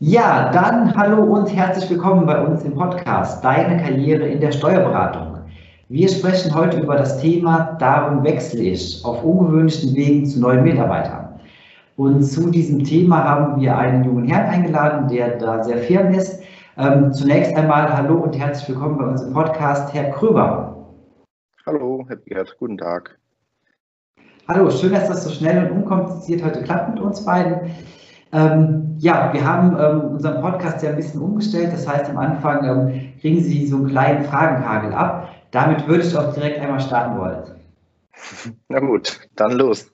Ja, dann hallo und herzlich willkommen bei uns im Podcast Deine Karriere in der Steuerberatung. Wir sprechen heute über das Thema Darum wechsle ich auf ungewöhnlichen Wegen zu neuen Mitarbeitern. Und zu diesem Thema haben wir einen jungen Herrn eingeladen, der da sehr firm ist. Ähm, zunächst einmal hallo und herzlich willkommen bei uns im Podcast, Herr Kröber. Hallo, Herr Gerd, guten Tag. Hallo, schön, dass das so schnell und unkompliziert heute klappt mit uns beiden. Ähm, ja, wir haben ähm, unseren Podcast ja ein bisschen umgestellt. Das heißt, am Anfang ähm, kriegen Sie so einen kleinen Fragenkagel ab. Damit würde ich auch direkt einmal starten wollen. Na gut, dann los.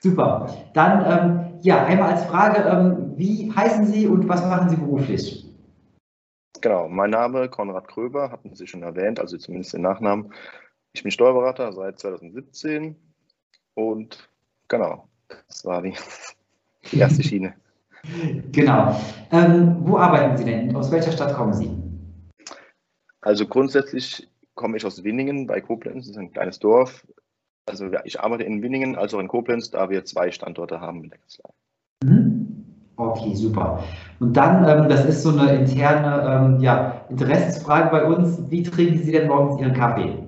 Super. Dann, ähm, ja, einmal als Frage, ähm, wie heißen Sie und was machen Sie beruflich? Genau, mein Name Konrad Kröber, hatten Sie schon erwähnt, also zumindest den Nachnamen. Ich bin Steuerberater seit 2017 und genau, das war die, die erste Schiene. Genau. Ähm, wo arbeiten Sie denn? Aus welcher Stadt kommen Sie? Also grundsätzlich komme ich aus Winningen bei Koblenz, das ist ein kleines Dorf. Also ich arbeite in Winningen als auch in Koblenz, da wir zwei Standorte haben mit der Kanzlei. Mhm. Okay, super. Und dann, ähm, das ist so eine interne ähm, ja, Interessensfrage bei uns. Wie trinken Sie denn morgens Ihren Kaffee?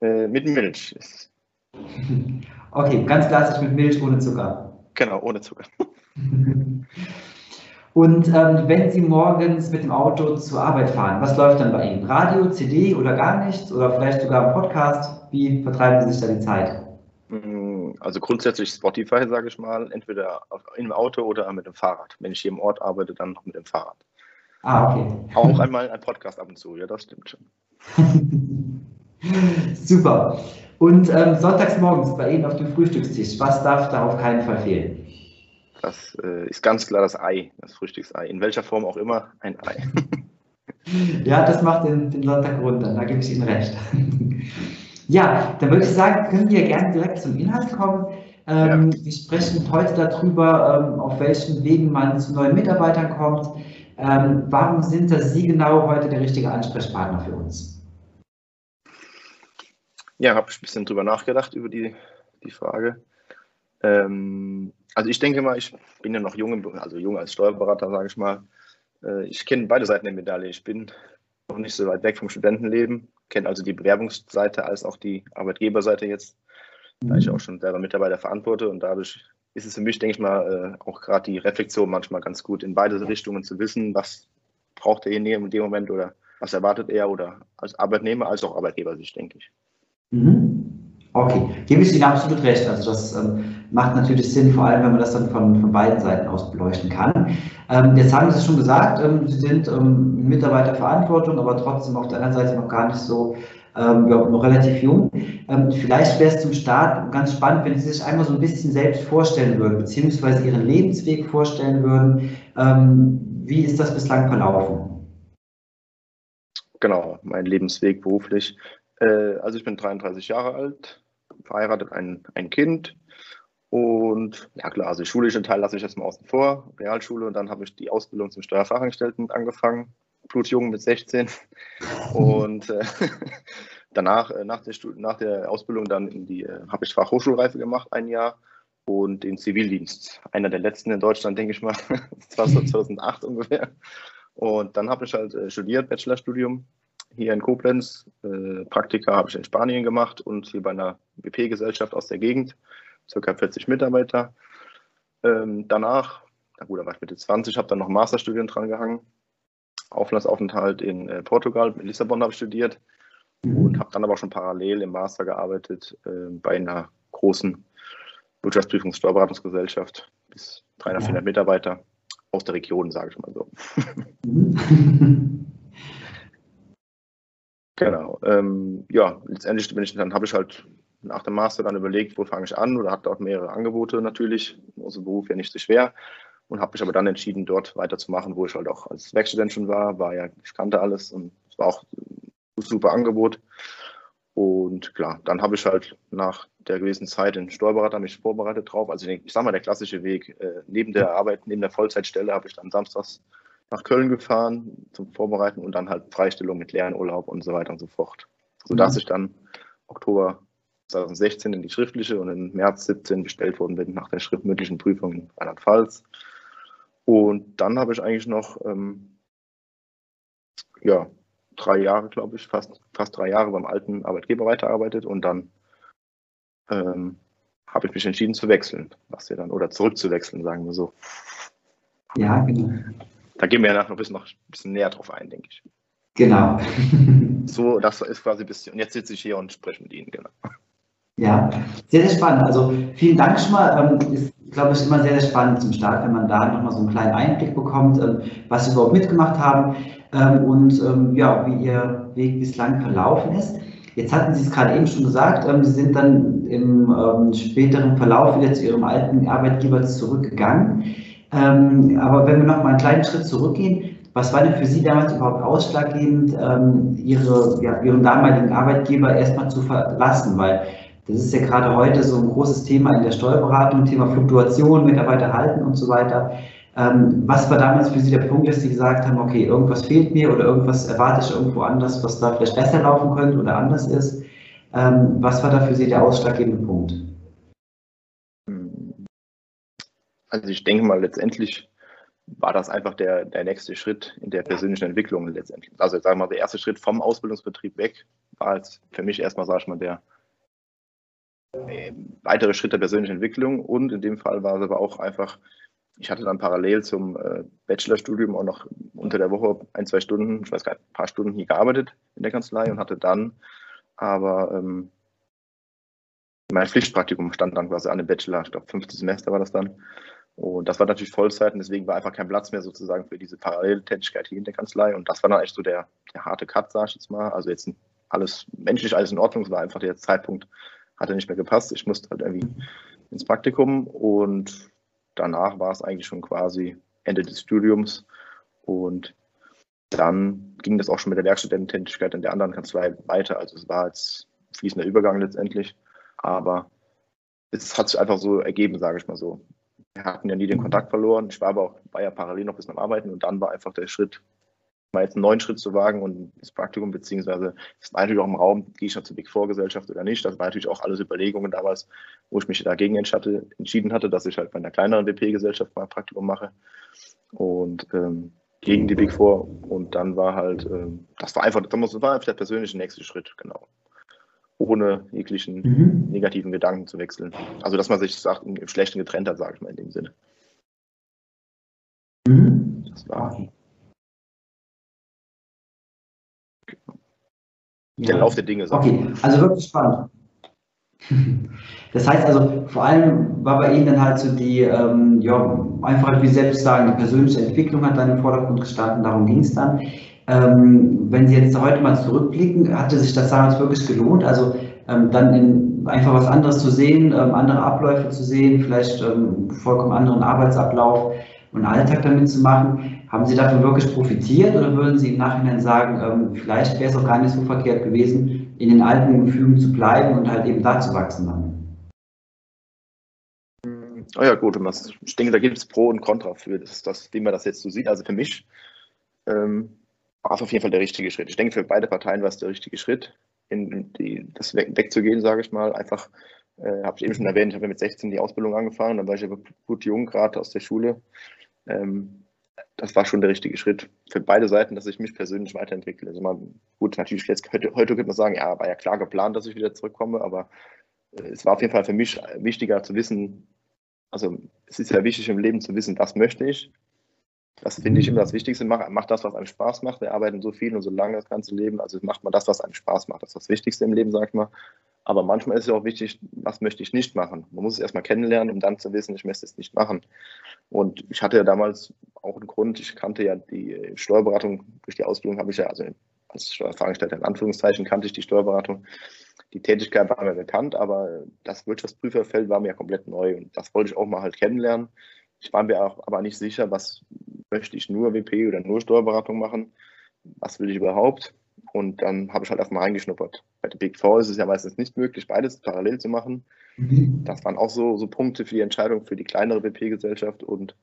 Äh, mit Milch. Okay, ganz klassisch mit Milch ohne Zucker. Genau, ohne Zucker. Und ähm, wenn Sie morgens mit dem Auto zur Arbeit fahren, was läuft dann bei Ihnen? Radio, CD oder gar nichts? Oder vielleicht sogar ein Podcast? Wie vertreiben Sie sich da die Zeit? Mm, also grundsätzlich Spotify, sage ich mal, entweder im Auto oder mit dem Fahrrad. Wenn ich hier im Ort arbeite, dann noch mit dem Fahrrad. Ah, okay. Auch einmal ein Podcast ab und zu, ja, das stimmt schon. Super. Und ähm, sonntags morgens bei Ihnen auf dem Frühstückstisch, was darf da auf keinen Fall fehlen? Das äh, ist ganz klar das Ei, das Frühstücksei. In welcher Form auch immer, ein Ei. ja, das macht den, den Sonntag runter, da gebe ich Ihnen recht. ja, dann würde ich sagen, können wir gerne direkt zum Inhalt kommen. Ähm, ja. Wir sprechen heute darüber, ähm, auf welchen Wegen man zu neuen Mitarbeitern kommt. Ähm, warum sind das Sie genau heute der richtige Ansprechpartner für uns? Ja, habe ich ein bisschen drüber nachgedacht über die, die Frage. Ähm, also ich denke mal, ich bin ja noch jung, also jung als Steuerberater, sage ich mal. Äh, ich kenne beide Seiten der Medaille. Ich bin noch nicht so weit weg vom Studentenleben, kenne also die Bewerbungsseite als auch die Arbeitgeberseite jetzt, da ich mhm. auch schon selber Mitarbeiter verantworte und dadurch ist es für mich, denke ich mal, äh, auch gerade die Reflexion manchmal ganz gut, in beide Richtungen zu wissen, was braucht derjenige in dem Moment oder was erwartet er oder als Arbeitnehmer als auch Arbeitgeber sich, denke ich. Mhm. Okay, gebe ich Ihnen absolut recht. Also das ähm, macht natürlich Sinn, vor allem wenn man das dann von, von beiden Seiten aus beleuchten kann. Ähm, jetzt haben Sie schon gesagt, ähm, Sie sind ähm, Mitarbeiterverantwortung, aber trotzdem auf der anderen Seite noch gar nicht so, ähm, ja, noch relativ jung. Ähm, vielleicht wäre es zum Start ganz spannend, wenn Sie sich einmal so ein bisschen selbst vorstellen würden, beziehungsweise Ihren Lebensweg vorstellen würden. Ähm, wie ist das bislang verlaufen? Genau, mein Lebensweg beruflich. Äh, also ich bin 33 Jahre alt, verheiratet, ein, ein Kind. Und ja klar, also schulischen Teil lasse ich jetzt mal außen vor, Realschule. Und dann habe ich die Ausbildung zum Steuerfachangestellten angefangen, blutjung mit 16. Und äh, danach, äh, nach, der nach der Ausbildung, dann in die, äh, habe ich Fachhochschulreife gemacht, ein Jahr. Und den Zivildienst, einer der letzten in Deutschland, denke ich mal. Das war so 2008 ungefähr. Und dann habe ich halt studiert, Bachelorstudium hier in Koblenz. Äh, Praktika habe ich in Spanien gemacht und hier bei einer WP-Gesellschaft aus der Gegend, circa 40 Mitarbeiter. Ähm, danach, na gut, da war ich Mitte 20, habe dann noch Masterstudien dran gehangen. Auflandsaufenthalt in äh, Portugal, in Lissabon habe ich studiert und habe dann aber schon parallel im Master gearbeitet äh, bei einer großen Wirtschaftsprüfungssteuerberatungsgesellschaft bis 300, 400 Mitarbeiter aus der Region, sage ich mal so. Genau. Ähm, ja, letztendlich bin ich, dann habe ich halt nach dem Master dann überlegt, wo fange ich an oder hatte auch mehrere Angebote natürlich. Unser Beruf ja nicht so schwer und habe mich aber dann entschieden, dort weiterzumachen, wo ich halt auch als Werkstudent schon war, war ja, ich kannte alles und es war auch super Angebot. Und klar, dann habe ich halt nach der gewissen Zeit den Steuerberater mich vorbereitet drauf. Also ich, ich sage mal, der klassische Weg. Äh, neben der Arbeit, neben der Vollzeitstelle habe ich dann samstags nach Köln gefahren zum Vorbereiten und dann halt Freistellung mit Lernurlaub und so weiter und so fort. Sodass mhm. ich dann Oktober 2016 in die schriftliche und im März 17 bestellt worden bin nach der schriftmündlichen Prüfung in Rheinland-Pfalz. Und dann habe ich eigentlich noch ähm, ja, drei Jahre, glaube ich, fast, fast drei Jahre beim alten Arbeitgeber weiterarbeitet und dann ähm, habe ich mich entschieden zu wechseln, was wir dann, oder zurückzuwechseln, sagen wir so. Ja, genau. Da gehen wir ja noch ein bisschen, noch ein bisschen näher drauf ein, denke ich. Genau. so, das ist quasi ein bisschen. Und jetzt sitze ich hier und spreche mit Ihnen, genau. Ja, sehr, sehr spannend. Also vielen Dank schon mal. Ähm, ist, glaube ich, immer sehr, sehr spannend zum Start, wenn man da nochmal so einen kleinen Einblick bekommt, ähm, was Sie überhaupt mitgemacht haben ähm, und ja, wie Ihr Weg bislang verlaufen ist. Jetzt hatten Sie es gerade eben schon gesagt, Sie sind dann im späteren Verlauf wieder zu Ihrem alten Arbeitgeber zurückgegangen. Aber wenn wir noch mal einen kleinen Schritt zurückgehen, was war denn für Sie damals überhaupt ausschlaggebend, Ihre, ja, Ihren damaligen Arbeitgeber erstmal zu verlassen? Weil das ist ja gerade heute so ein großes Thema in der Steuerberatung, Thema Fluktuation, Mitarbeiter halten und so weiter. Ähm, was war damals für Sie der Punkt, dass Sie gesagt haben, okay, irgendwas fehlt mir oder irgendwas erwarte ich irgendwo anders, was da vielleicht besser laufen könnte oder anders ist? Ähm, was war da für Sie der ausschlaggebende Punkt? Also ich denke mal, letztendlich war das einfach der, der nächste Schritt in der persönlichen Entwicklung letztendlich. Also sagen wir mal, der erste Schritt vom Ausbildungsbetrieb weg war jetzt für mich erstmal, sag ich mal, der, äh, weitere Schritt der persönlichen Entwicklung und in dem Fall war es aber auch einfach, ich hatte dann parallel zum äh, Bachelorstudium auch noch unter der Woche ein, zwei Stunden, ich weiß gar nicht, ein paar Stunden hier gearbeitet in der Kanzlei und hatte dann aber ähm, mein Pflichtpraktikum stand dann quasi an dem Bachelor, ich glaube fünftes Semester war das dann. Und das war natürlich Vollzeit und deswegen war einfach kein Platz mehr sozusagen für diese Paralleltätigkeit hier in der Kanzlei. Und das war dann echt so der, der harte Cut, sag ich jetzt mal. Also jetzt alles menschlich, alles in Ordnung. Es war einfach der Zeitpunkt, hatte nicht mehr gepasst. Ich musste halt irgendwie ins Praktikum und danach war es eigentlich schon quasi Ende des Studiums und dann ging das auch schon mit der Werkstudententätigkeit in der anderen Kanzlei weiter. Also es war jetzt fließender Übergang letztendlich, aber es hat sich einfach so ergeben, sage ich mal so. Wir hatten ja nie den Kontakt verloren. Ich war aber auch, war ja parallel noch ein bisschen am Arbeiten und dann war einfach der Schritt mal jetzt einen neuen Schritt zu wagen und das Praktikum, beziehungsweise das war natürlich auch im Raum, gehe ich noch zur Big Four Gesellschaft oder nicht. Das war natürlich auch alles Überlegungen damals, wo ich mich dagegen entschieden hatte, dass ich halt bei einer kleineren WP-Gesellschaft mal ein Praktikum mache und ähm, gegen die Big Four. Und dann war halt, ähm, das war einfach, das war einfach der persönliche nächste Schritt, genau. Ohne jeglichen mhm. negativen Gedanken zu wechseln. Also, dass man sich sagt, im Schlechten getrennt hat, sage ich mal in dem Sinne. Mhm. Das war. der Lauf der Dinge. Okay, also wirklich spannend. Das heißt also, vor allem war bei Ihnen dann halt so die, ähm, ja, einfach wie selbst sagen, die persönliche Entwicklung hat dann im Vordergrund gestanden, darum ging es dann. Ähm, wenn Sie jetzt heute mal zurückblicken, hatte sich das damals wirklich gelohnt? Also ähm, dann in, einfach was anderes zu sehen, ähm, andere Abläufe zu sehen, vielleicht ähm, vollkommen anderen Arbeitsablauf und Alltag damit zu machen. Haben Sie davon wirklich profitiert oder würden Sie im Nachhinein sagen, ähm, vielleicht wäre es auch gar nicht so verkehrt gewesen, in den alten Gefügen zu bleiben und halt eben da zu wachsen dann? Oh ja, gut, ich denke, da gibt es Pro und Contra für das, das, wie man das jetzt so sieht. Also für mich ähm, war es auf jeden Fall der richtige Schritt. Ich denke, für beide Parteien war es der richtige Schritt, in die, das weg, wegzugehen, sage ich mal. Einfach, äh, habe ich eben schon erwähnt, ich habe ja mit 16 die Ausbildung angefangen, dann war ich ja gut jung, gerade aus der Schule. Ähm, das war schon der richtige Schritt für beide Seiten, dass ich mich persönlich weiterentwickle. Also man, gut, natürlich jetzt heute, heute könnte man sagen, ja, war ja klar geplant, dass ich wieder zurückkomme, aber äh, es war auf jeden Fall für mich wichtiger zu wissen, also es ist ja wichtig im Leben zu wissen, was möchte ich. Das finde ich immer das Wichtigste. Mach, mach das, was einem Spaß macht. Wir arbeiten so viel und so lange das ganze Leben. Also macht man das, was einem Spaß macht. Das ist das Wichtigste im Leben, sag ich mal. Aber manchmal ist es auch wichtig, was möchte ich nicht machen. Man muss es erstmal kennenlernen, um dann zu wissen, ich möchte es nicht machen. Und ich hatte ja damals auch einen Grund, ich kannte ja die Steuerberatung, durch die Ausbildung habe ich ja, also als Steuerfachangestellter in Anführungszeichen, kannte ich die Steuerberatung. Die Tätigkeit war mir bekannt, aber das Wirtschaftsprüferfeld war mir ja komplett neu und das wollte ich auch mal halt kennenlernen. Ich war mir auch aber nicht sicher, was möchte ich nur WP oder nur Steuerberatung machen, was will ich überhaupt. Und dann habe ich halt erstmal reingeschnuppert. Bei der Big Four ist es ja meistens nicht möglich, beides parallel zu machen. Mhm. Das waren auch so, so Punkte für die Entscheidung für die kleinere BP-Gesellschaft. Und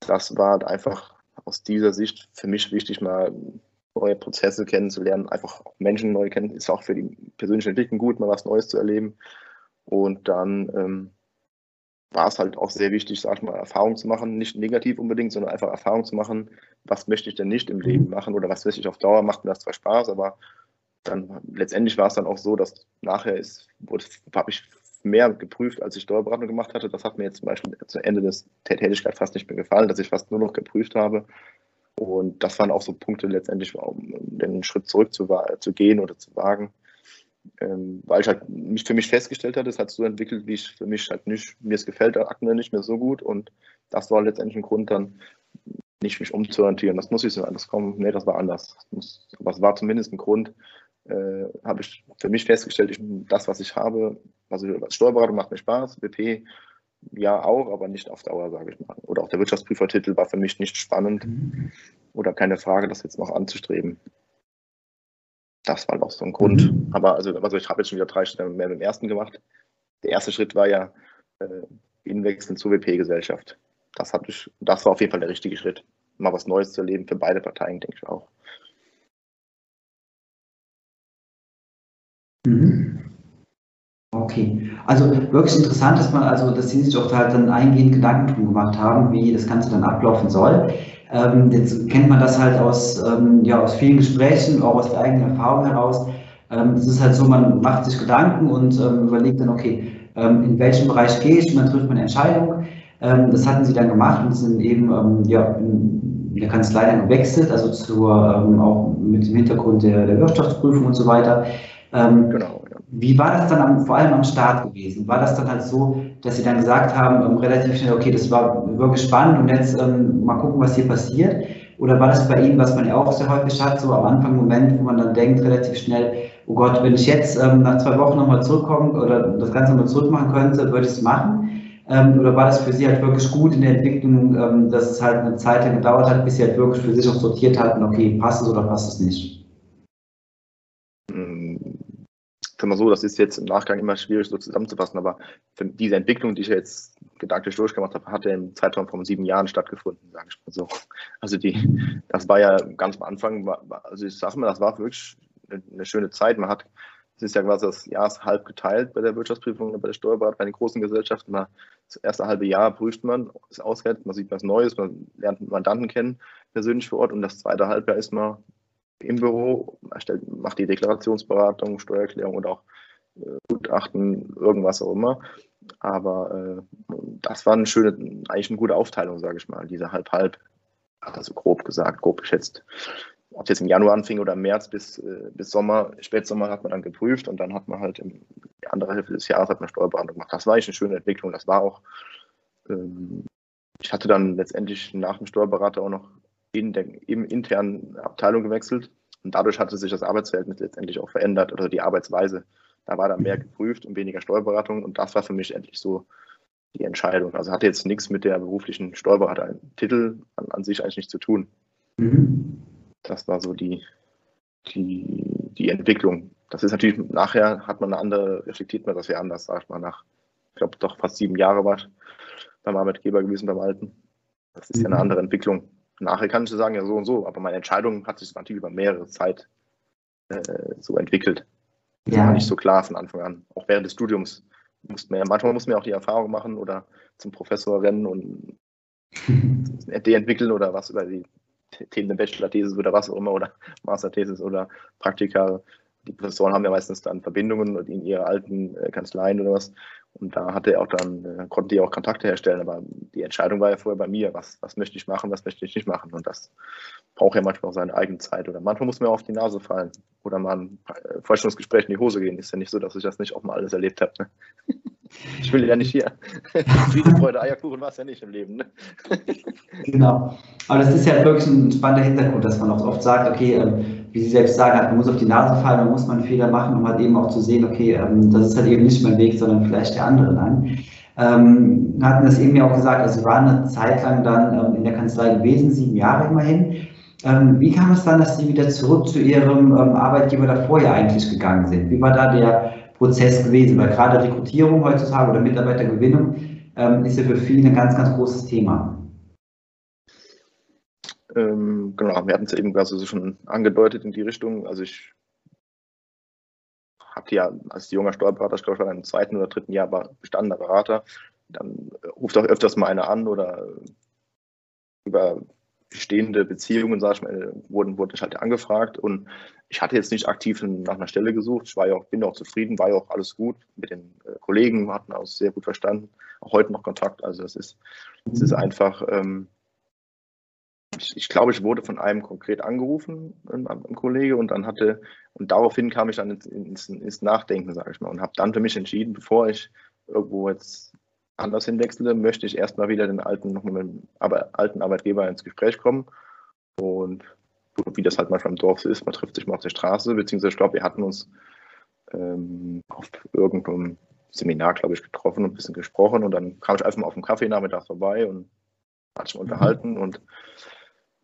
das war halt einfach aus dieser Sicht für mich wichtig, mal neue Prozesse kennenzulernen, einfach Menschen neu kennen. Ist auch für die persönliche Entwicklung gut, mal was Neues zu erleben. Und dann ähm, war es halt auch sehr wichtig, sag ich mal, Erfahrung zu machen, nicht negativ unbedingt, sondern einfach Erfahrung zu machen, was möchte ich denn nicht im Leben machen oder was möchte ich auf Dauer, macht mir das zwar Spaß, aber dann letztendlich war es dann auch so, dass nachher ist, habe ich mehr geprüft, als ich Steuerberatung gemacht hatte. Das hat mir jetzt zum Beispiel zu Ende des, Tätigkeit fast nicht mehr gefallen, dass ich fast nur noch geprüft habe. Und das waren auch so Punkte letztendlich, um den Schritt zurück zu, zu gehen oder zu wagen ähm, weil ich halt mich für mich festgestellt hatte, es hat so entwickelt, wie ich für mich halt nicht, mir es gefällt, Akne nicht mehr so gut und das war letztendlich ein Grund dann, nicht mich umzuorientieren. Das muss ich so anders kommen. Nee, das war anders. Muss, aber es war zumindest ein Grund, äh, habe ich für mich festgestellt, ich, das, was ich habe, also Steuerberatung macht mir Spaß, BP ja auch, aber nicht auf Dauer, sage ich mal. Oder auch der Wirtschaftsprüfertitel war für mich nicht spannend mhm. oder keine Frage, das jetzt noch anzustreben das war auch so ein Grund. Mhm. Aber also, also ich habe jetzt schon wieder drei Schritte mehr mit dem ersten gemacht. Der erste Schritt war ja äh, Inwechseln zur WP-Gesellschaft. Das, das war auf jeden Fall der richtige Schritt. Mal was Neues zu erleben für beide Parteien, denke ich auch. Mhm. Okay, also wirklich interessant, dass man, also dass Sie sich auch halt dann eingehend Gedanken gemacht haben, wie das Ganze dann ablaufen soll. Ähm, jetzt kennt man das halt aus, ähm, ja, aus vielen Gesprächen, auch aus der eigenen Erfahrung heraus. Ähm, es ist halt so, man macht sich Gedanken und ähm, überlegt dann, okay, ähm, in welchem Bereich gehe ich, und dann trifft man eine Entscheidung. Das hatten sie dann gemacht und sind eben ja, in, in der Kanzlei dann gewechselt, also zur, auch mit dem Hintergrund der, der Wirtschaftsprüfung und so weiter. genau. Wie war das dann am, vor allem am Start gewesen? War das dann halt so, dass Sie dann gesagt haben, ähm, relativ schnell, okay, das war wirklich spannend und jetzt ähm, mal gucken, was hier passiert? Oder war das bei Ihnen, was man ja auch sehr häufig hat, so am Anfang Moment, wo man dann denkt, relativ schnell, oh Gott, wenn ich jetzt ähm, nach zwei Wochen nochmal zurückkomme oder das Ganze nochmal zurückmachen könnte, würde ich es machen? Ähm, oder war das für Sie halt wirklich gut in der Entwicklung, ähm, dass es halt eine Zeit lang gedauert hat, bis Sie halt wirklich für sich auch sortiert hatten, okay, passt es oder passt es nicht? Sag mal so, das ist jetzt im Nachgang immer schwierig so zusammenzufassen, aber diese Entwicklung, die ich jetzt gedanklich durchgemacht habe, hat ja im Zeitraum von sieben Jahren stattgefunden, sage ich mal so. Also die, das war ja ganz am Anfang, also ich sage mal, das war wirklich eine, schöne Zeit. Man hat, es ist ja quasi das Jahr halb geteilt bei der Wirtschaftsprüfung bei der Steuerberatung, bei den großen Gesellschaften. das erste halbe Jahr prüft man, ist auswertet, man sieht was Neues, man lernt Mandanten kennen, persönlich vor Ort und das zweite Halbjahr ist man im Büro, erstellt, macht die Deklarationsberatung, Steuererklärung und auch äh, Gutachten, irgendwas auch immer. Aber äh, das war eine schöne, eigentlich eine gute Aufteilung, sage ich mal, diese halb-halb, also grob gesagt, grob geschätzt. Ob es jetzt im Januar anfing oder im März bis, äh, bis Sommer, Spätsommer hat man dann geprüft und dann hat man halt in die andere Hälfte des Jahres hat man Steuerberatung gemacht. Das war eigentlich eine schöne Entwicklung. Das war auch, ähm, ich hatte dann letztendlich nach dem Steuerberater auch noch in der im internen Abteilung gewechselt. Und dadurch hatte sich das Arbeitsverhältnis letztendlich auch verändert oder die Arbeitsweise. Da war dann mehr geprüft und weniger Steuerberatung. Und das war für mich endlich so die Entscheidung. Also hatte jetzt nichts mit der beruflichen Steuerberater-Titel an, an, sich eigentlich nichts zu tun. Mhm. Das war so die, die, die Entwicklung. Das ist natürlich, nachher hat man eine andere, reflektiert man das ja anders, sagt man nach, ich glaube, doch fast sieben Jahre war beim Arbeitgeber gewesen, beim Alten. Das ist ja eine mhm. andere Entwicklung. Nachher kann ich sagen, ja so und so, aber meine Entscheidung hat sich natürlich über mehrere Zeit äh, so entwickelt. Das ja. war nicht so klar von Anfang an. Auch während des Studiums musste man manchmal muss man auch die Erfahrung machen oder zum Professor rennen und die entwickeln oder was über die Themen der Bachelor-Thesis oder was auch immer oder Master-Thesis oder Praktika. Die Professoren haben ja meistens dann Verbindungen in ihre alten äh, Kanzleien oder was. Und da hatte er auch dann, äh, konnte ich auch Kontakte herstellen, aber die Entscheidung war ja vorher bei mir, was, was möchte ich machen, was möchte ich nicht machen. Und das braucht ja manchmal auch seine eigene Zeit. Oder manchmal muss man auf die Nase fallen oder mal ein äh, Vorstellungsgespräch in die Hose gehen. Ist ja nicht so, dass ich das nicht auch mal alles erlebt habe. Ne? Ich will ja nicht hier. Friede, Freude, Eierkuchen war es ja nicht im Leben. Ne? Genau. Aber das ist ja wirklich ein spannender Hintergrund, dass man auch oft sagt, okay, ähm, wie Sie selbst sagen, man muss auf die Nase fallen, man muss mal einen Fehler machen, um halt eben auch zu sehen, okay, ähm, das ist halt eben nicht mein Weg, sondern vielleicht der andere dann. Ähm, hatten das eben ja auch gesagt, also Sie waren eine Zeit lang dann ähm, in der Kanzlei gewesen, sieben Jahre immerhin. Wie kam es dann, dass Sie wieder zurück zu Ihrem Arbeitgeber davor ja eigentlich gegangen sind? Wie war da der Prozess gewesen? Weil gerade Rekrutierung heutzutage oder Mitarbeitergewinnung ähm, ist ja für viele ein ganz, ganz großes Thema. Ähm, genau, wir hatten es eben also schon angedeutet in die Richtung. Also ich hatte ja als junger Steuerberater, ich glaube, ich war im zweiten oder dritten Jahr bestandener Berater. Dann ruft auch öfters mal einer an oder über bestehende Beziehungen, sag ich mal, wurden, wurde ich halt angefragt und ich hatte jetzt nicht aktiv nach einer Stelle gesucht. Ich war ja auch, bin auch zufrieden, war ja auch alles gut mit den äh, Kollegen, hatten auch sehr gut verstanden, auch heute noch Kontakt. Also es ist, es ist einfach, ähm, ich, ich, glaube, ich wurde von einem konkret angerufen, ein, ein, Kollege, und dann hatte, und daraufhin kam ich dann ins, ins, ins Nachdenken, sage ich mal, und habe dann für mich entschieden, bevor ich irgendwo jetzt anders hinwechsle, möchte ich erstmal wieder den alten, noch mit dem alten Arbeitgeber ins Gespräch kommen. Und wie das halt manchmal im Dorf so ist, man trifft sich mal auf der Straße, beziehungsweise ich glaube, wir hatten uns ähm, auf irgendeinem Seminar, glaube ich, getroffen und ein bisschen gesprochen und dann kam ich einfach mal auf dem Kaffee nachmittags vorbei und hat sich unterhalten und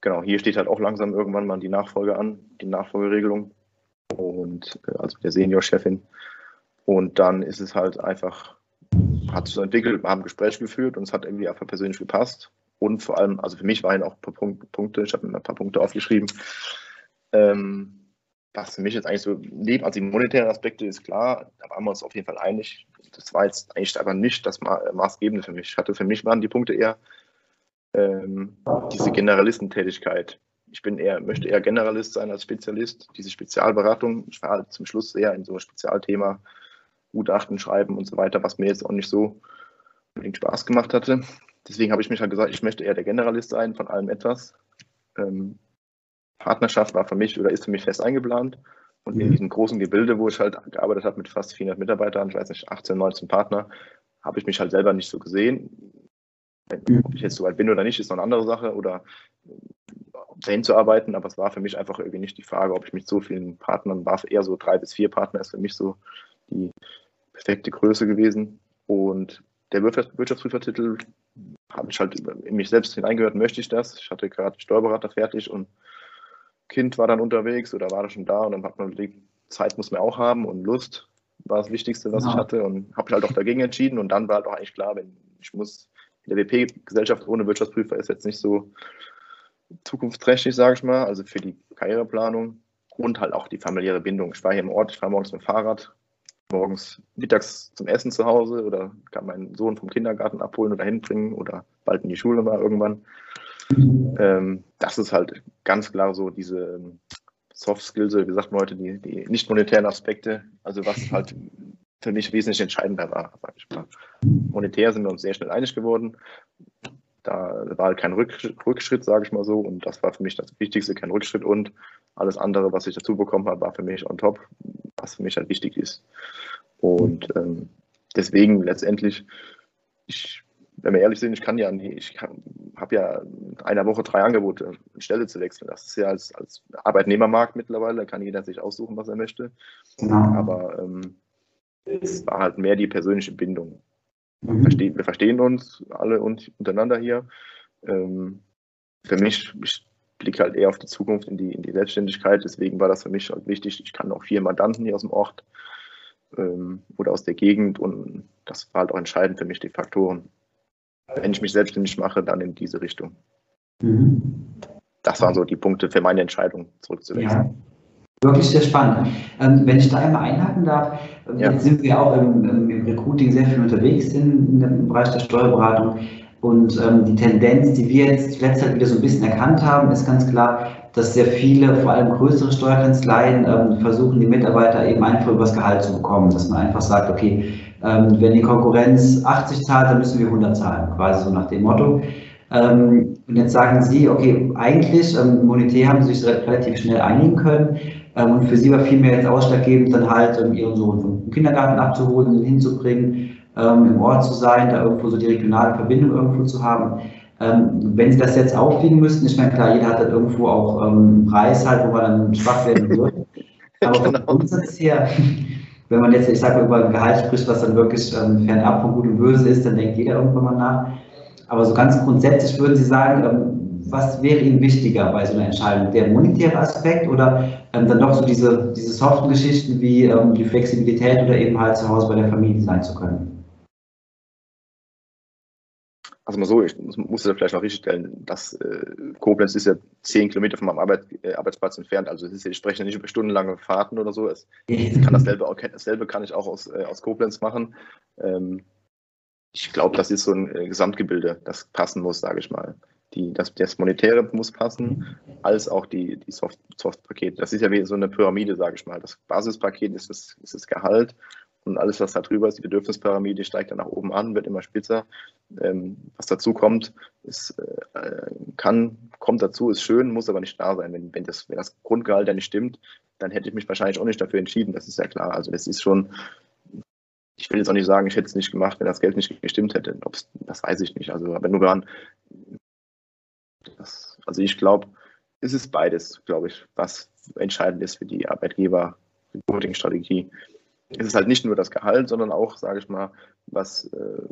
genau, hier steht halt auch langsam irgendwann mal die Nachfolge an, die Nachfolgeregelung und äh, also der Seniorchefin und dann ist es halt einfach hat sich so entwickelt, wir haben ein Gespräch geführt und es hat irgendwie einfach persönlich gepasst. Und vor allem, also für mich waren auch ein paar Punkte, ich habe mir ein paar Punkte aufgeschrieben. Ähm, was für mich jetzt eigentlich so neben, also die monetären Aspekte ist klar, da waren wir uns auf jeden Fall einig. Das war jetzt eigentlich aber nicht das Ma Maßgebende für mich. Ich hatte für mich waren die Punkte eher ähm, diese Generalistentätigkeit. Ich bin eher, möchte eher Generalist sein als Spezialist. Diese Spezialberatung, ich war halt zum Schluss sehr in so ein Spezialthema Gutachten schreiben und so weiter, was mir jetzt auch nicht so unbedingt Spaß gemacht hatte. Deswegen habe ich mich halt gesagt, ich möchte eher der Generalist sein, von allem etwas. Ähm, Partnerschaft war für mich oder ist für mich fest eingeplant. Und in mhm. diesem großen Gebilde, wo ich halt gearbeitet habe mit fast 400 Mitarbeitern, ich weiß nicht, 18, 19 Partner, habe ich mich halt selber nicht so gesehen. Mhm. Ob ich jetzt so weit bin oder nicht, ist noch eine andere Sache. Oder dahin zu arbeiten, aber es war für mich einfach irgendwie nicht die Frage, ob ich mit so vielen Partnern war. Eher so drei bis vier Partner ist für mich so die perfekte Größe gewesen. Und der Wirtschaftsprüfertitel habe ich halt in mich selbst hineingehört, möchte ich das. Ich hatte gerade Steuerberater fertig und Kind war dann unterwegs oder war da schon da und dann hat man die Zeit muss man auch haben und Lust war das Wichtigste, was ja. ich hatte und habe mich halt auch dagegen entschieden und dann war halt auch eigentlich klar, wenn ich muss, in der WP-Gesellschaft ohne Wirtschaftsprüfer ist jetzt nicht so zukunftsträchtig, sage ich mal, also für die Karriereplanung und halt auch die familiäre Bindung. Ich war hier im Ort, ich fahre morgens mit dem Fahrrad, morgens mittags zum Essen zu Hause oder kann meinen Sohn vom Kindergarten abholen oder hinbringen oder bald in die Schule mal irgendwann. Mhm. Ähm, das ist halt ganz klar so diese ähm, Soft Skills, wie sagt man heute, die, die nicht monetären Aspekte, also was halt für mich wesentlich entscheidender war, sag ich mal. Monetär sind wir uns sehr schnell einig geworden. Da war halt kein Rückschritt, sage ich mal so, und das war für mich das Wichtigste, kein Rückschritt und alles andere, was ich dazu bekommen habe, war für mich on top, was für mich halt wichtig ist. Und ähm, deswegen letztendlich, ich, wenn wir ehrlich sind, ich kann ja ich habe ja in einer Woche drei Angebote, eine Stelle zu wechseln. Das ist ja als, als Arbeitnehmermarkt mittlerweile, da kann jeder sich aussuchen, was er möchte. Genau. Aber ähm, es war halt mehr die persönliche Bindung. Mhm. Verstehen, wir verstehen uns alle und untereinander hier. Ähm, für mich, ich blicke halt eher auf die Zukunft, in die, in die Selbstständigkeit. Deswegen war das für mich halt wichtig. Ich kann auch vier Mandanten hier aus dem Ort ähm, oder aus der Gegend und das war halt auch entscheidend für mich, die Faktoren. Wenn ich mich selbstständig mache, dann in diese Richtung. Mhm. Das waren so die Punkte für meine Entscheidung, zurückzuwechseln. Ja. Wirklich sehr spannend. Ähm, wenn ich da einmal einhaken darf, ähm, ja. jetzt sind wir auch im, im, Recruiting sehr viel unterwegs in, im Bereich der Steuerberatung. Und ähm, die Tendenz, die wir jetzt letzte Zeit wieder so ein bisschen erkannt haben, ist ganz klar, dass sehr viele, vor allem größere Steuerkanzleien, ähm, versuchen, die Mitarbeiter eben einfach übers Gehalt zu bekommen. Dass man einfach sagt, okay, ähm, wenn die Konkurrenz 80 zahlt, dann müssen wir 100 zahlen, quasi so nach dem Motto. Ähm, und jetzt sagen Sie, okay, eigentlich ähm, monetär haben Sie sich relativ schnell einigen können. Ähm, und für Sie war vielmehr jetzt ausschlaggebend, dann halt Ihren Sohn vom Kindergarten abzuholen, ihn hinzubringen ähm, im Ort zu sein, da irgendwo so die regionale Verbindung irgendwo zu haben. Ähm, wenn Sie das jetzt aufwiegen müssten, ich meine, klar, jeder hat dann irgendwo auch ähm, einen Preis halt, wo man dann schwach werden würde. Aber genau. vom Grundsatz her, wenn man jetzt, ich sage mal, über ein Gehalt spricht, was dann wirklich ähm, fernab von Gut und Böse ist, dann denkt jeder irgendwann mal nach. Aber so ganz grundsätzlich würden Sie sagen, ähm, was wäre Ihnen wichtiger bei so einer Entscheidung? Der monetäre Aspekt oder ähm, dann doch so diese, diese soften Geschichten wie ähm, die Flexibilität oder eben halt zu Hause bei der Familie sein zu können? Also mal so, ich muss da vielleicht noch richtig stellen, dass äh, Koblenz ist ja zehn Kilometer von meinem Arbeit, äh, Arbeitsplatz entfernt. Also ist, ich spreche ja nicht über stundenlange Fahrten oder so. Es, es kann dasselbe, auch, dasselbe kann ich auch aus, äh, aus Koblenz machen. Ähm, ich glaube, das ist so ein äh, Gesamtgebilde, das passen muss, sage ich mal. Die, das, das Monetäre muss passen, als auch die, die Soft, Soft-Pakete. Das ist ja wie so eine Pyramide, sage ich mal. Das Basispaket ist das, ist das Gehalt und alles, was da drüber ist, die Bedürfnispyramide, steigt dann nach oben an, wird immer spitzer. Ähm, was dazu kommt, ist, äh, kann, kommt dazu, ist schön, muss aber nicht da sein. Wenn, wenn, das, wenn das Grundgehalt ja nicht stimmt, dann hätte ich mich wahrscheinlich auch nicht dafür entschieden, das ist ja klar. Also das ist schon, ich will jetzt auch nicht sagen, ich hätte es nicht gemacht, wenn das Geld nicht gestimmt hätte. Ob's, das weiß ich nicht. Also, wenn du daran, das, also ich glaube, es ist beides, glaube ich, was entscheidend ist für die Arbeitgeber, Recruiting-Strategie. Es ist halt nicht nur das Gehalt, sondern auch, sage ich mal, was, äh,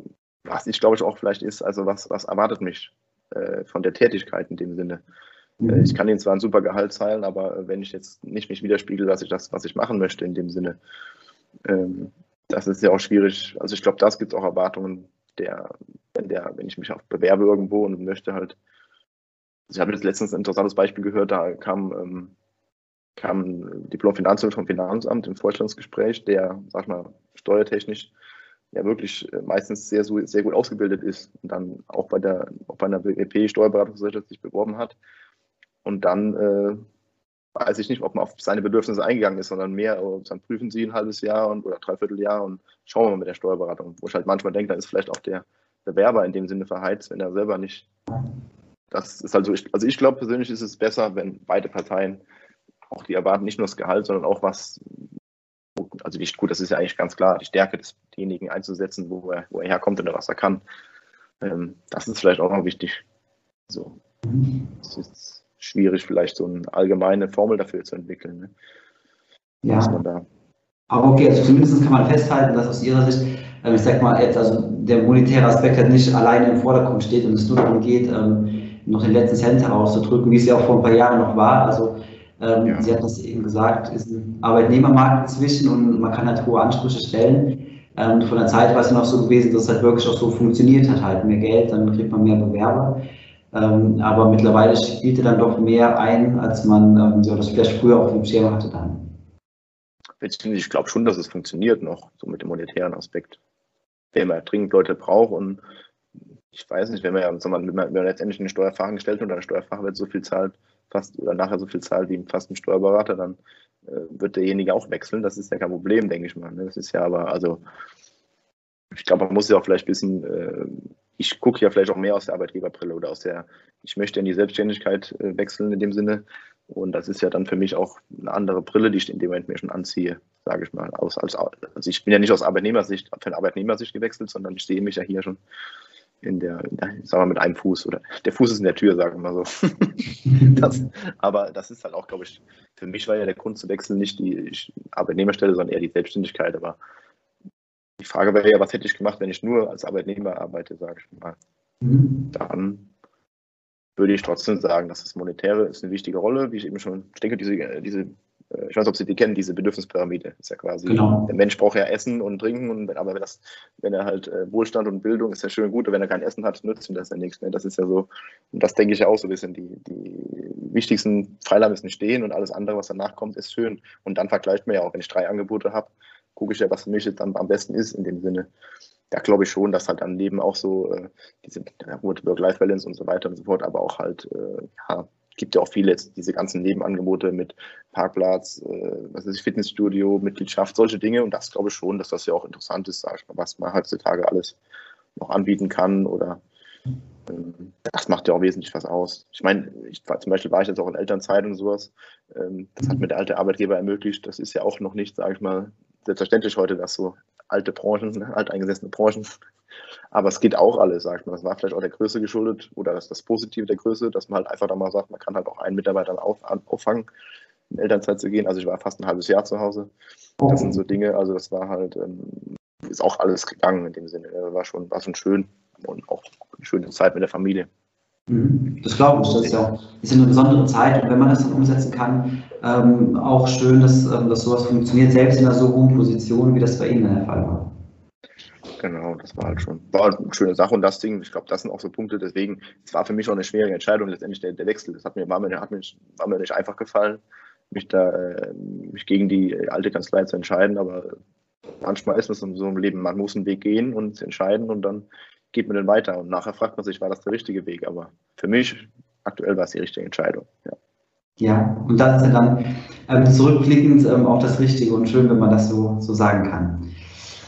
was ich glaube ich auch vielleicht ist, also was, was erwartet mich äh, von der Tätigkeit in dem Sinne. Äh, mhm. Ich kann ihnen zwar ein super Gehalt zahlen, aber wenn ich jetzt nicht mich widerspiegel, dass ich das, was ich machen möchte in dem Sinne, ähm, das ist ja auch schwierig. Also ich glaube, das gibt es auch Erwartungen, der, wenn der, wenn ich mich auch bewerbe irgendwo und möchte halt. Also ich habe jetzt letztens ein interessantes Beispiel gehört, da kam, ähm, kam ein Diplom-Finanzwirt vom Finanzamt im Vorstellungsgespräch, der, sag mal, steuertechnisch ja wirklich äh, meistens sehr, sehr gut ausgebildet ist und dann auch bei der, auch bei einer BWP Steuerberatungsgesellschaft sich beworben hat und dann äh, weiß ich nicht, ob man auf seine Bedürfnisse eingegangen ist, sondern mehr, oh, dann prüfen sie ein halbes Jahr und, oder dreiviertel Jahr und schauen wir mal mit der Steuerberatung. Wo ich halt manchmal denke, da ist vielleicht auch der Bewerber in dem Sinne verheizt, wenn er selber nicht. Das ist halt so, also ich glaube persönlich ist es besser, wenn beide Parteien auch die erwarten nicht nur das Gehalt, sondern auch was, also die, gut, das ist ja eigentlich ganz klar, die Stärke desjenigen einzusetzen, wo er, wo er herkommt oder was er kann. Ähm, das ist vielleicht auch noch wichtig. So. Das ist, schwierig, vielleicht so eine allgemeine Formel dafür zu entwickeln. Ne? Ja. Aber okay, also zumindest kann man festhalten, dass aus Ihrer Sicht, ähm, ich sag mal, jetzt also der monetäre Aspekt halt nicht alleine im Vordergrund steht und es nur darum geht, ähm, noch den letzten Cent herauszudrücken, wie es ja auch vor ein paar Jahren noch war. Also ähm, ja. Sie hat das eben gesagt, ist ein Arbeitnehmermarkt inzwischen und man kann halt hohe Ansprüche stellen. Ähm, von der Zeit war es noch so gewesen, dass es halt wirklich auch so funktioniert hat, halt mehr Geld, dann kriegt man mehr Bewerber. Ähm, aber mittlerweile spielte dann doch mehr ein, als man ähm, ja, das vielleicht früher auf dem Schirm hatte dann. Ich glaube schon, dass es funktioniert noch, so mit dem monetären Aspekt. Wenn man dringend Leute braucht und ich weiß nicht, wenn man ja, wenn man, letztendlich einen Steuerfachangestellten oder eine Steuerfachwirt so viel zahlt, fast oder nachher so viel zahlt wie fast ein Steuerberater, dann äh, wird derjenige auch wechseln. Das ist ja kein Problem, denke ich mal. Ne? Das ist ja aber, also ich glaube, man muss ja auch vielleicht bisschen äh, ich gucke ja vielleicht auch mehr aus der Arbeitgeberbrille oder aus der, ich möchte in die Selbstständigkeit äh, wechseln in dem Sinne. Und das ist ja dann für mich auch eine andere Brille, die ich in dem Moment mir schon anziehe, sage ich mal. Aus, als, also ich bin ja nicht aus Arbeitnehmersicht, von Arbeitnehmersicht gewechselt, sondern ich sehe mich ja hier schon in der, in der sagen wir mit einem Fuß oder der Fuß ist in der Tür, sagen wir mal so. das, aber das ist halt auch, glaube ich, für mich war ja der Grund zu wechseln nicht die Arbeitnehmerstelle, sondern eher die Selbstständigkeit. Aber die Frage wäre ja, was hätte ich gemacht, wenn ich nur als Arbeitnehmer arbeite, sage ich mal. Mhm. Dann würde ich trotzdem sagen, dass das Monetäre ist eine wichtige Rolle, wie ich eben schon, ich denke, diese, diese ich weiß nicht, ob Sie die kennen, diese Bedürfnispyramide. Ist ja quasi, genau. der Mensch braucht ja Essen und Trinken, und, aber wenn, das, wenn er halt äh, Wohlstand und Bildung ist ja schön gut, und wenn er kein Essen hat, nützt ihm das ja nichts. Ne? Das ist ja so, und das denke ich ja auch so ein bisschen, die, die wichtigsten Pfeiler müssen stehen und alles andere, was danach kommt, ist schön. Und dann vergleicht man ja auch, wenn ich drei Angebote habe, gucke ich ja, was für mich jetzt am, am besten ist in dem Sinne. Da glaube ich schon, dass halt dann Leben auch so äh, diese ja, Work-Life-Balance und so weiter und so fort, aber auch halt, äh, ja, gibt ja auch viele jetzt diese ganzen Nebenangebote mit Parkplatz, äh, was ist Fitnessstudio, Mitgliedschaft, solche Dinge. Und das glaube ich schon, dass das ja auch interessant ist, was man heutzutage alles noch anbieten kann oder ähm, das macht ja auch wesentlich was aus. Ich meine, ich, zum Beispiel war ich jetzt auch in Elternzeit und sowas. Ähm, das hat mir der alte Arbeitgeber ermöglicht. Das ist ja auch noch nicht, sage ich mal, selbstverständlich heute, dass so alte Branchen, ne, alteingesessene Branchen, aber es geht auch alles, sag ich mal. Das war vielleicht auch der Größe geschuldet oder das, das Positive der Größe, dass man halt einfach da mal sagt, man kann halt auch einen Mitarbeiter auf, auffangen, in Elternzeit zu gehen. Also ich war fast ein halbes Jahr zu Hause. Das sind so Dinge, also das war halt, ähm, ist auch alles gegangen in dem Sinne. War schon, war schon schön und auch eine schöne Zeit mit der Familie. Mhm. Das glaube ich, das ist ja ist eine besondere Zeit und wenn man das dann umsetzen kann, ähm, auch schön, dass, ähm, dass sowas funktioniert, selbst in einer so hohen Position, wie das bei Ihnen der Fall war. Genau, das war halt schon war halt eine schöne Sache. Und das Ding, ich glaube, das sind auch so Punkte, deswegen, es war für mich auch eine schwierige Entscheidung, letztendlich der, der Wechsel, das hat mir, war, mir, hat mir, war mir nicht einfach gefallen, mich da äh, mich gegen die alte Kanzlei zu entscheiden, aber manchmal ist es in so einem Leben, man muss einen Weg gehen und entscheiden und dann geht man dann weiter. Und nachher fragt man sich, war das der richtige Weg, aber für mich aktuell war es die richtige Entscheidung, ja. Ja, und das ist dann ähm, zurückblickend ähm, auch das Richtige und schön, wenn man das so, so sagen kann.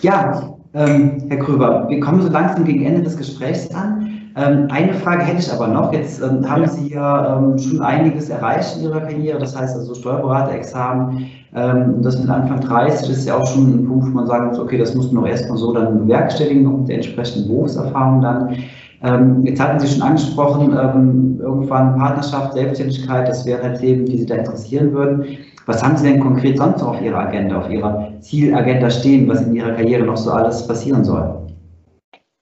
Ja, ähm, Herr Kröber, wir kommen so langsam gegen Ende des Gesprächs an. Ähm, eine Frage hätte ich aber noch. Jetzt ähm, haben Sie ja ähm, schon einiges erreicht in Ihrer Karriere, das heißt also Steuerberaterexamen. Ähm, das mit Anfang 30 ist ja auch schon ein Punkt, wo man sagen muss, okay, das muss man auch erstmal so dann bewerkstelligen, mit der entsprechenden Berufserfahrung dann. Ähm, jetzt hatten Sie schon angesprochen, irgendwann Partnerschaft, Selbstständigkeit, das wären Themen, die Sie da interessieren würden. Was haben Sie denn konkret sonst auf Ihrer Agenda, auf Ihrer Zielagenda stehen, was in Ihrer Karriere noch so alles passieren soll?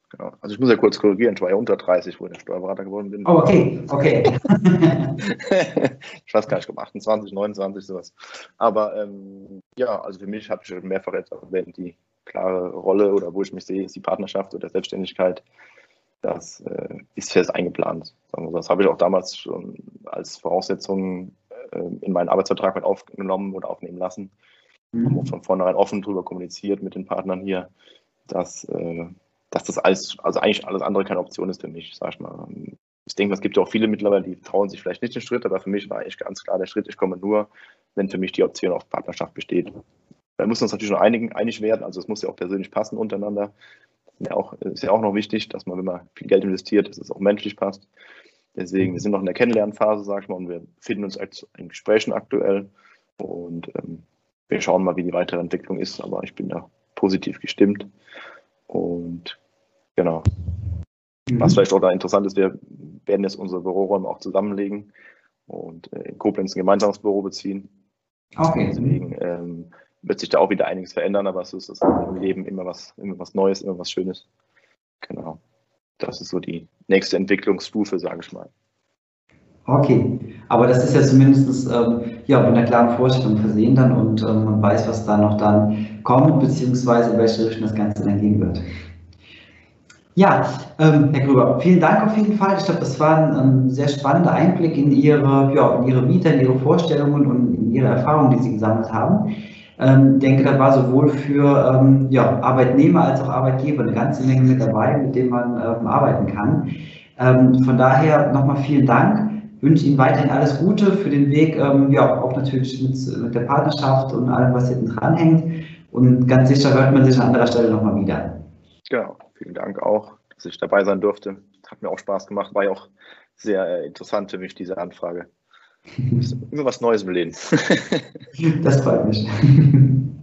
Genau. Also ich muss ja kurz korrigieren, ich war ja unter 30, wo ich Steuerberater geworden bin. Oh, okay, okay. ich weiß gar nicht, ob 28, 29, sowas. Aber ähm, ja, also für mich habe ich schon mehrfach jetzt erwähnt, die klare Rolle oder wo ich mich sehe, ist die Partnerschaft oder Selbstständigkeit. Das äh, ist fest eingeplant. Das habe ich auch damals schon als Voraussetzung in meinen Arbeitsvertrag mit aufgenommen oder aufnehmen lassen. Mhm. Haben auch von vornherein offen darüber kommuniziert mit den Partnern hier, dass, äh, dass das alles, also eigentlich alles andere keine Option ist für mich, sag ich mal. Ich denke, es gibt ja auch viele mittlerweile, die trauen sich vielleicht nicht den Schritt, aber für mich war eigentlich ganz klar der Schritt, ich komme nur, wenn für mich die Option auf Partnerschaft besteht. Da müssen wir uns natürlich noch einigen, einig werden, also es muss ja auch persönlich passen untereinander. Ja auch, ist ja auch noch wichtig, dass man, wenn man viel Geld investiert, dass es auch menschlich passt. Deswegen, wir sind noch in der Kennenlernphase, sag ich mal, und wir finden uns in Gesprächen aktuell. Und ähm, wir schauen mal, wie die weitere Entwicklung ist, aber ich bin da positiv gestimmt. Und genau. Mhm. Was vielleicht auch da interessant ist, wir werden jetzt unsere Büroräume auch zusammenlegen und äh, in Koblenz ein gemeinsames Büro beziehen. Okay. Deswegen ähm, wird sich da auch wieder einiges verändern, aber es ist das im Leben immer was, immer was Neues, immer was Schönes. Genau. Das ist so die nächste Entwicklungsstufe, sage ich mal. Okay, aber das ist ja zumindest ähm, ja, mit einer klaren Vorstellung versehen dann und ähm, man weiß, was da noch dann kommt, beziehungsweise in welche Richtung das Ganze dann gehen wird. Ja, ähm, Herr Grüber, vielen Dank auf jeden Fall. Ich glaube, das war ein ähm, sehr spannender Einblick in Ihre, ja, in Ihre Vita, in Ihre Vorstellungen und in Ihre Erfahrungen, die Sie gesammelt haben. Ähm, denke, da war sowohl für ähm, ja, Arbeitnehmer als auch Arbeitgeber eine ganze Menge mit dabei, mit dem man ähm, arbeiten kann. Ähm, von daher nochmal vielen Dank. Wünsche Ihnen weiterhin alles Gute für den Weg, ähm, ja, auch natürlich mit, mit, der Partnerschaft und allem, was hinten dran hängt. Und ganz sicher hört man sich an anderer Stelle nochmal wieder. Genau, vielen Dank auch, dass ich dabei sein durfte. Hat mir auch Spaß gemacht, war ja auch sehr äh, interessant für mich, diese Anfrage. Immer was Neues im Leben. das freut mich.